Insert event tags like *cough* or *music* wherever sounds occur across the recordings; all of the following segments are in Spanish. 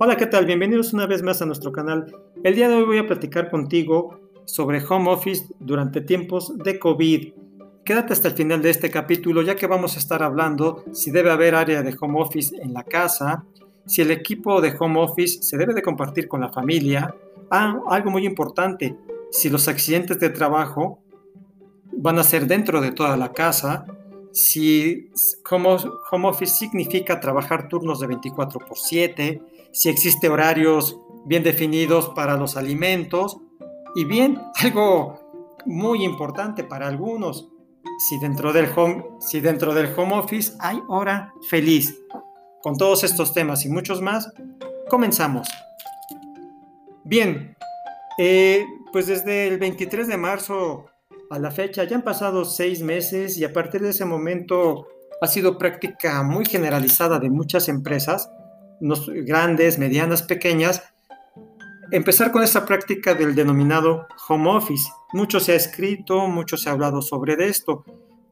Hola, ¿qué tal? Bienvenidos una vez más a nuestro canal. El día de hoy voy a platicar contigo sobre home office durante tiempos de COVID. Quédate hasta el final de este capítulo ya que vamos a estar hablando si debe haber área de home office en la casa, si el equipo de home office se debe de compartir con la familia. Ah, algo muy importante, si los accidentes de trabajo van a ser dentro de toda la casa, si home, office significa trabajar turnos de 24 por 7, si existe horarios bien definidos para los alimentos y bien, *laughs* algo muy importante para algunos, si dentro del home, si dentro del home office hay hora feliz. Con todos estos temas y muchos más, comenzamos. Bien, eh, pues desde el 23 de marzo a la fecha ya han pasado seis meses y a partir de ese momento ha sido práctica muy generalizada de muchas empresas, grandes, medianas, pequeñas, empezar con esta práctica del denominado home office. Mucho se ha escrito, mucho se ha hablado sobre esto,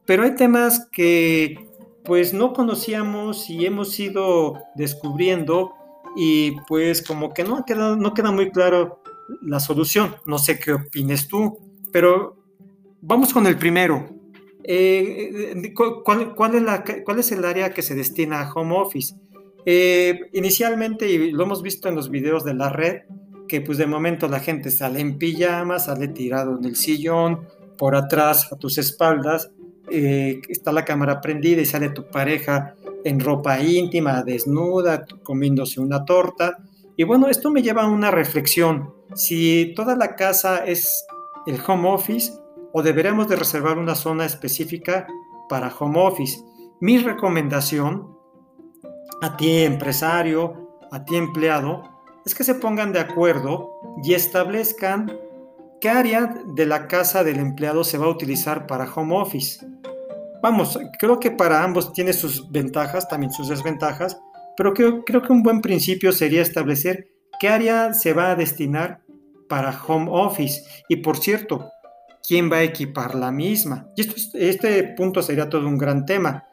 pero hay temas que pues no conocíamos y hemos ido descubriendo y pues como que no, queda, no queda muy claro la solución. No sé qué opines tú, pero Vamos con el primero. Eh, eh, ¿cuál, es la, ¿Cuál, es el área que se destina a home office? Eh, inicialmente, y lo hemos visto en los videos de la red, que pues de momento la gente sale en pijama, sale tirado en el sillón, por atrás a tus espaldas, está la cámara prendida y sale tu pareja en ropa íntima, desnuda, comiéndose una torta. Y bueno, esto me lleva a una reflexión. Si toda la casa es el home office, o deberemos de reservar una zona específica para home office. Mi recomendación a ti empresario, a ti empleado, es que se pongan de acuerdo y establezcan qué área de la casa del empleado se va a utilizar para home office. Vamos, creo que para ambos tiene sus ventajas, también sus desventajas, pero creo, creo que un buen principio sería establecer qué área se va a destinar para home office. Y por cierto, quién va a equipar la misma. Y este punto sería todo un gran tema.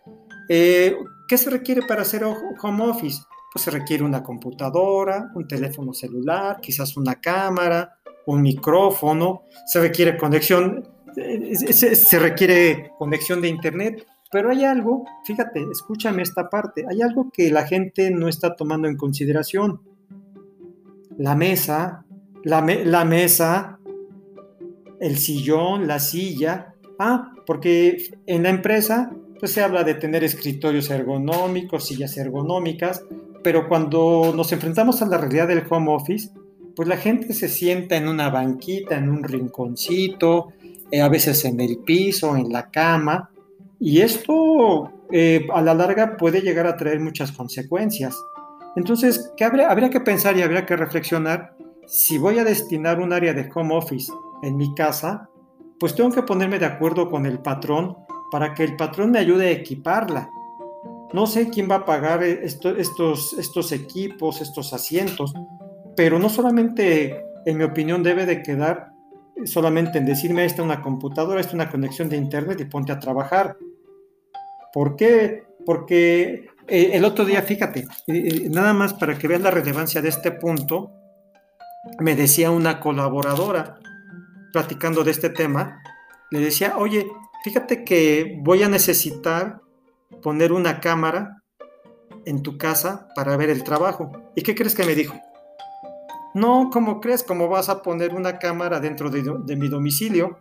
Eh, ¿Qué se requiere para hacer home office? Pues se requiere una computadora, un teléfono celular, quizás una cámara, un micrófono, se requiere conexión, eh, se, requiere conexión de internet, pero hay algo, fíjate, escúchame esta parte, hay algo que la gente no está tomando en consideración. La mesa, la, la mesa el sillón, la silla. Ah, porque en la empresa pues se habla de tener escritorios ergonómicos, sillas ergonómicas, pero cuando nos enfrentamos a la realidad del home office, pues la gente se sienta en una banquita, en un rinconcito, eh, a veces en el piso, en la cama, y esto eh, a la larga puede llegar a traer muchas consecuencias. Entonces, ¿qué habría, habría que pensar y habría que reflexionar si voy a destinar un área de home office en mi casa, pues tengo que ponerme de acuerdo con el patrón para que el patrón me ayude a equiparla. No sé quién va a pagar estos, estos equipos, estos asientos, pero no solamente, en mi opinión, debe de quedar solamente en decirme, esta es una computadora, esta es una conexión de internet y ponte a trabajar. ¿Por qué? Porque eh, el otro día, fíjate, nada más para que veas la relevancia de este punto, me decía una colaboradora, platicando de este tema, le decía, oye, fíjate que voy a necesitar poner una cámara en tu casa para ver el trabajo. ¿Y qué crees que me dijo? No, ¿cómo crees? ¿Cómo vas a poner una cámara dentro de, mi domicilio?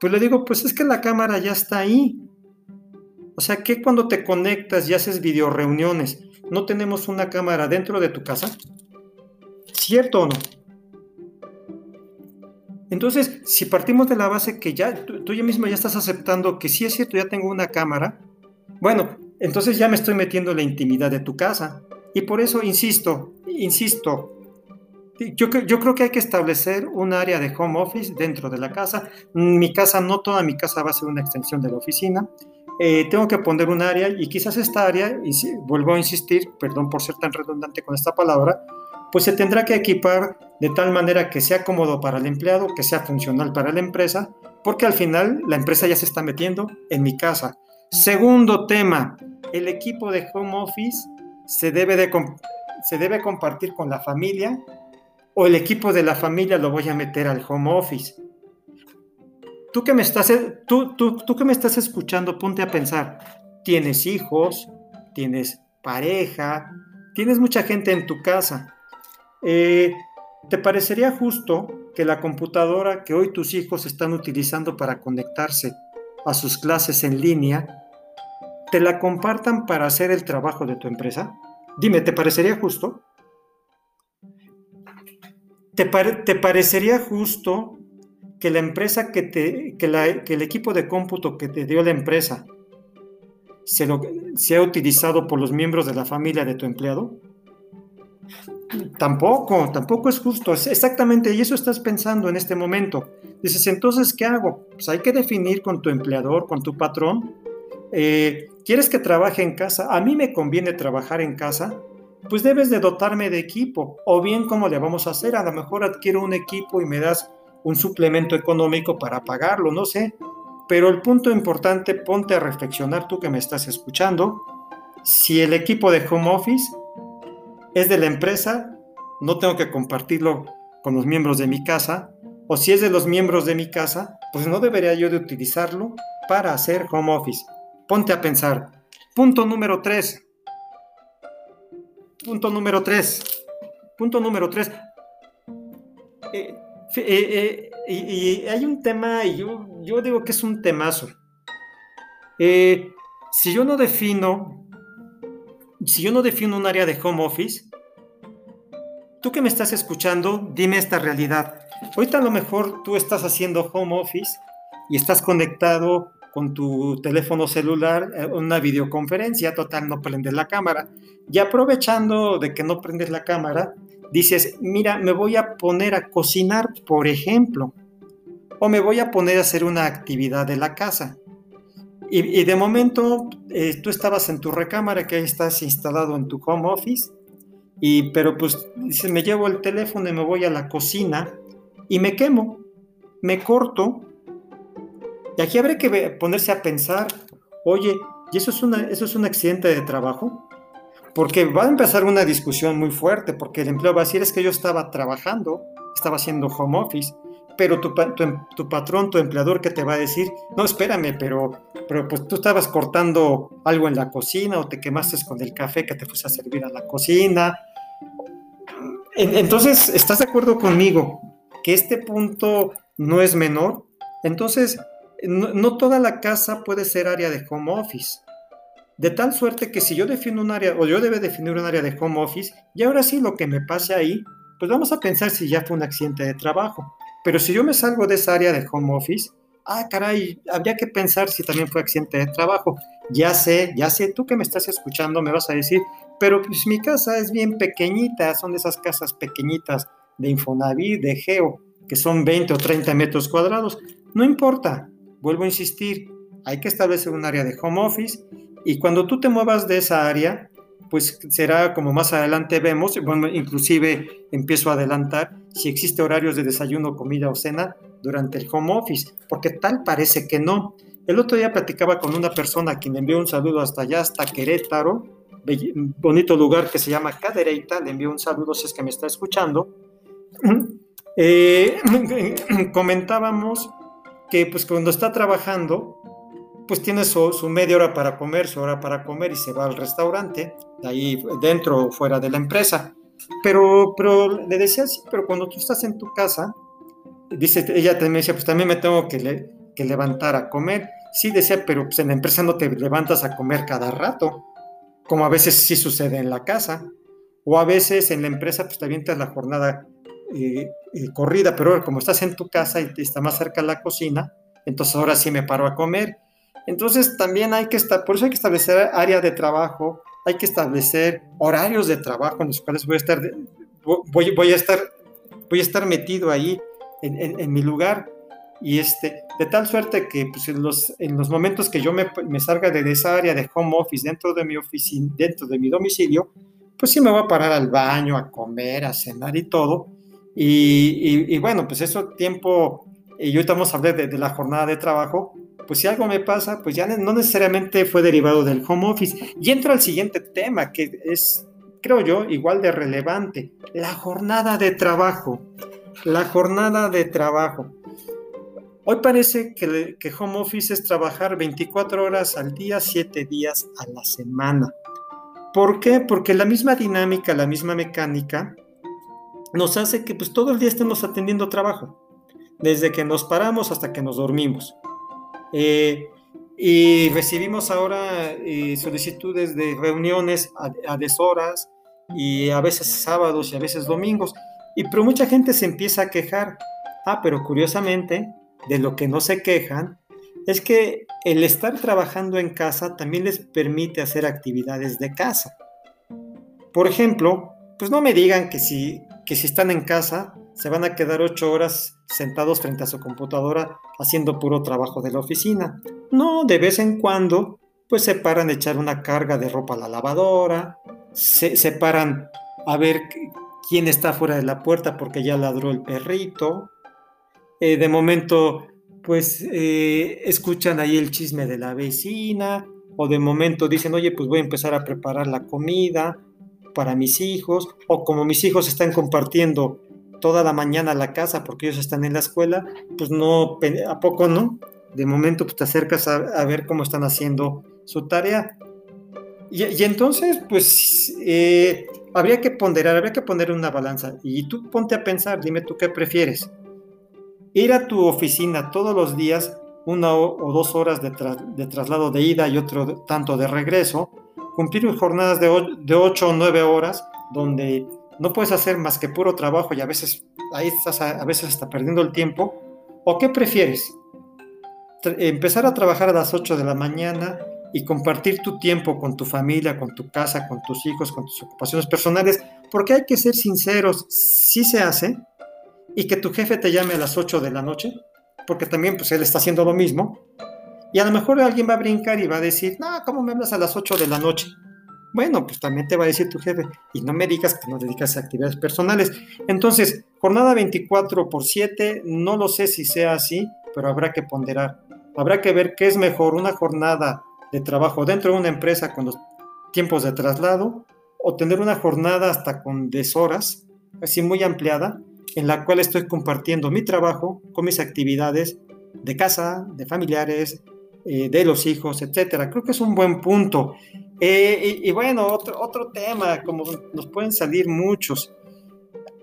Pues le digo, pues es que la cámara ya está ahí. O sea, que cuando te conectas y haces video reuniones, ¿no tenemos una cámara dentro de tu casa? ¿Cierto o no? Entonces, si partimos de la base que ya tú, ya mismo ya estás aceptando que sí es cierto, ya tengo una cámara, bueno, entonces ya me estoy metiendo en la intimidad de tu casa. Y por eso insisto, insisto, yo, creo que hay que establecer un área de home office dentro de la casa. Mi casa, no toda mi casa va a ser una extensión de la oficina. Eh, tengo que poner un área y quizás esta área, y vuelvo a insistir, perdón por ser tan redundante con esta palabra, pues se tendrá que equipar de tal manera que sea cómodo para el empleado, que sea funcional para la empresa, porque al final la empresa ya se está metiendo en mi casa. Segundo tema, el equipo de home office se debe de se debe compartir con la familia o el equipo de la familia lo voy a meter al home office. Tú que me estás, tú, tú, que me estás escuchando, ponte a pensar, tienes hijos, tienes pareja, tienes mucha gente en tu casa. Eh, ¿Te parecería justo que la computadora que hoy tus hijos están utilizando para conectarse a sus clases en línea, te la compartan para hacer el trabajo de tu empresa? Dime, ¿te parecería justo? ¿Te, parecería justo que la empresa que te, que, el equipo de cómputo que te dio la empresa se lo, sea utilizado por los miembros de la familia de tu empleado? Tampoco, tampoco es justo. exactamente, y eso estás pensando en este momento. Dices, entonces, ¿qué hago? Pues hay que definir con tu empleador, con tu patrón. Eh, ¿Quieres que trabaje en casa? A mí me conviene trabajar en casa pues debes de dotarme de equipo. O bien, ¿cómo le vamos a hacer? A lo mejor adquiero un equipo y me das un suplemento económico para pagarlo, no sé. Pero el punto importante, ponte a reflexionar tú que me estás escuchando. Si el equipo de home office es de la empresa, no tengo que compartirlo con los miembros de mi casa. O si es de los miembros de mi casa, pues no debería yo de utilizarlo para hacer home office. Ponte a pensar. Punto número 3 Punto número tres. Punto número tres. Eh, eh, eh, y, hay un tema, y yo, yo digo que es un temazo. si yo no defino, si yo no defino un área de home office, tú que me estás escuchando, dime esta realidad. Ahorita a lo mejor tú estás haciendo home office y estás conectado con tu teléfono celular eh, una videoconferencia, total, no prendes la cámara. Y aprovechando de que no prendes la cámara, dices, mira, me voy a poner a cocinar, por ejemplo, o me voy a poner a hacer una actividad de la casa. Y, de momento eh, tú estabas en tu recámara, que ahí estás instalado en tu home office, y, pero pues dices, me llevo el teléfono y me voy a la cocina y me quemo, me corto y aquí habría que ponerse a pensar, oye, ¿y eso es, una, eso es un accidente de trabajo? Porque va a empezar una discusión muy fuerte, porque el empleo va a decir, es que yo estaba trabajando, estaba haciendo home office, pero tu, tu, patrón, tu empleador, que te va a decir, no, espérame, pero, pero pues tú estabas cortando algo en la cocina o te quemaste con el café que te fuiste a servir a la cocina. Entonces, ¿estás de acuerdo conmigo que este punto no es menor? Entonces, no, toda la casa puede ser área de home office. De tal suerte que si yo defino un área, o yo debe definir un área de home office, y ahora sí lo que me pase ahí, pues vamos a pensar si ya fue un accidente de trabajo. Pero si yo me salgo de esa área de home office, ah, caray, habría que pensar si también fue accidente de trabajo. Ya sé, ya sé, tú que me estás escuchando me vas a decir, pero pues mi casa es bien pequeñita, son de esas casas pequeñitas de Infonavit, de Geo, que son 20 o 30 metros cuadrados. No importa, vuelvo a insistir, hay que establecer un área de home office y cuando tú te muevas de esa área, pues será como más adelante vemos, bueno, inclusive empiezo a adelantar si existe horarios de desayuno, comida o cena durante el home office, porque tal parece que no. El otro día platicaba con una persona a quien envió un saludo hasta allá, hasta Querétaro, bonito lugar que se llama Cadereyta, le envío un saludo si es que me está escuchando. *clears throat* Eh, *clears throat* comentábamos que pues cuando está trabajando, pues tiene su, media hora para comer, su hora para comer y se va al restaurante, ahí dentro o fuera de la empresa. Pero, pero le decía, sí, pero cuando tú estás en tu casa, dice, ella también decía, pues también me tengo que, que levantar a comer. Sí, decía, pero pues en la empresa no te levantas a comer cada rato, como a veces sí sucede en la casa. O a veces en la empresa pues te avientas la jornada eh, eh, corrida, pero como estás en tu casa y está más cerca la cocina, entonces ahora sí me paro a comer. Entonces también hay que estar, por eso hay que establecer área de trabajo, hay que establecer horarios de trabajo en los cuales voy a estar, voy, voy a estar, voy a estar metido ahí en, mi lugar y este, de tal suerte que pues, en, los, en los momentos que yo me, me, salga de esa área de home office dentro de mi oficina, dentro de mi domicilio, pues sí me voy a parar al baño, a comer, a cenar y todo, y, bueno, pues eso tiempo, y ahorita vamos a hablar de, la jornada de trabajo, pues si algo me pasa, pues ya no necesariamente fue derivado del home office. Y entro al siguiente tema, que es, creo yo igual de relevante, la jornada de trabajo. La jornada de trabajo. Hoy parece que, que home office es trabajar 24 horas al día, 7 días a la semana. ¿Por qué? Porque la misma dinámica, la misma mecánica nos hace que pues todo el día estemos atendiendo trabajo, desde que nos paramos hasta que nos dormimos. Eh, y recibimos ahora eh, solicitudes de reuniones a, a, deshoras y a veces sábados y a veces domingos. Y pero mucha gente se empieza a quejar. Ah, pero curiosamente, de lo que no se quejan es que el estar trabajando en casa también les permite hacer actividades de casa. Por ejemplo, pues no me digan que si, que si están en casa se van a quedar ocho horas sentados frente a su computadora haciendo puro trabajo de la oficina. No, de vez en cuando, pues se paran a echar una carga de ropa a la lavadora, se, se paran a ver quién está fuera de la puerta porque ya ladró el perrito. Eh, de momento pues eh, escuchan ahí el chisme de la vecina o de momento dicen, oye, pues voy a empezar a preparar la comida para mis hijos o como mis hijos están compartiendo toda la mañana la casa porque ellos están en la escuela, pues no, ¿a poco no? De momento pues te acercas a, ver cómo están haciendo su tarea. Y, entonces, pues eh, habría que ponderar, habría que poner una balanza. Y tú ponte a pensar, dime tú qué prefieres ir a tu oficina todos los días, una o dos horas de, traslado de ida y otro tanto de regreso, cumplir jornadas de, de 8 o 9 horas, donde no puedes hacer más que puro trabajo y a veces ahí estás a, veces hasta perdiendo el tiempo, ¿o qué prefieres? empezar a trabajar a las 8 de la mañana y compartir tu tiempo con tu familia, con tu casa, con tus hijos, con tus ocupaciones personales, porque hay que ser sinceros, sí se hace, y que tu jefe te llame a las 8 de la noche, porque también pues él está haciendo lo mismo, y a lo mejor alguien va a brincar y va a decir, no, ¿cómo me hablas a las 8 de la noche? Bueno, pues también te va a decir tu jefe, y no me digas que no dedicas a actividades personales. Entonces, jornada 24 por 7, no lo sé si sea así, pero habrá que ponderar. Habrá que ver qué es mejor, una jornada de trabajo dentro de una empresa con los tiempos de traslado, o tener una jornada hasta con deshoras, así muy ampliada, en la cual estoy compartiendo mi trabajo con mis actividades de casa, de familiares, eh, de los hijos, etcétera. Creo que es un buen punto. Eh, y, bueno, otro, otro tema, como nos pueden salir muchos.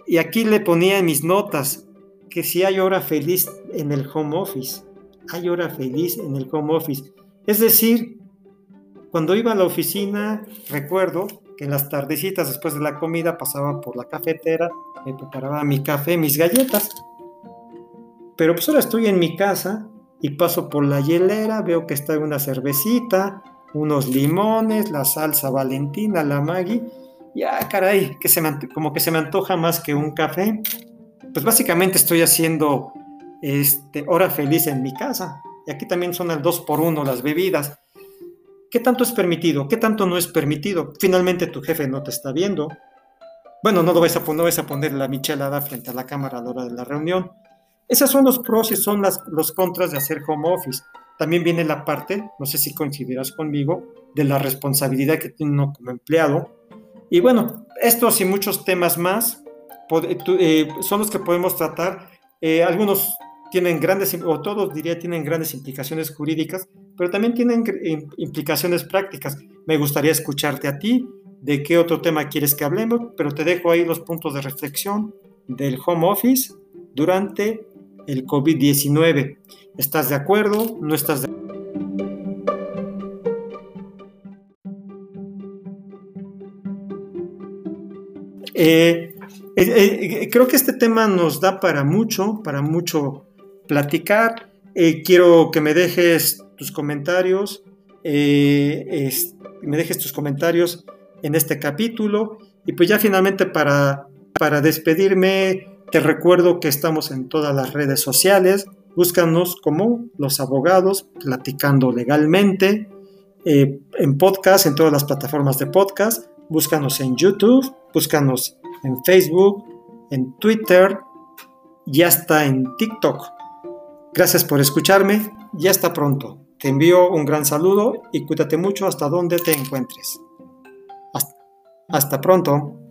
Y aquí le ponía en mis notas que si hay hora feliz en el home office, hay hora feliz en el home office. Es decir, cuando iba a la oficina, recuerdo que en las tardecitas después de la comida pasaba por la cafetera, me preparaba mi café, mis galletas. Pero pues ahora estoy en mi casa y paso por la hielera, veo que está una cervecita, unos limones, la salsa valentina, la Maggi. Ya, caray, que se como que se me antoja más que un café. Pues básicamente estoy haciendo este, hora feliz en mi casa. Y aquí también son al 2 por 1 las bebidas. ¿Qué tanto es permitido? ¿Qué tanto no es permitido? Finalmente tu jefe no te está viendo. Bueno, no, lo vais a, no a poner la michelada frente a la cámara a la hora de la reunión. Esos son los pros y son las, los contras de hacer home office. También viene la parte, no sé si coincidirás conmigo, de la responsabilidad que tiene uno como empleado. Y bueno, estos y muchos temas más eh, son los que podemos tratar. Eh, algunos tienen grandes, o todos diría, tienen grandes implicaciones jurídicas, pero también tienen implicaciones prácticas. Me gustaría escucharte a ti, de qué otro tema quieres que hablemos, pero te dejo ahí los puntos de reflexión del home office durante el COVID-19. ¿Estás de acuerdo? ¿No estás de acuerdo? Eh, eh, eh, creo que este tema nos da para mucho, para mucho platicar. quiero que me dejes tus comentarios, me dejes tus comentarios en este capítulo. Y pues ya finalmente para, para despedirme, te recuerdo que estamos en todas las redes sociales. Búscanos como los abogados platicando legalmente eh, en podcast, en todas las plataformas de podcast. Búscanos en YouTube, búscanos en Facebook, en Twitter y hasta en TikTok. Gracias por escucharme y hasta pronto. Te envío un gran saludo y cuídate mucho hasta donde te encuentres. Hasta pronto.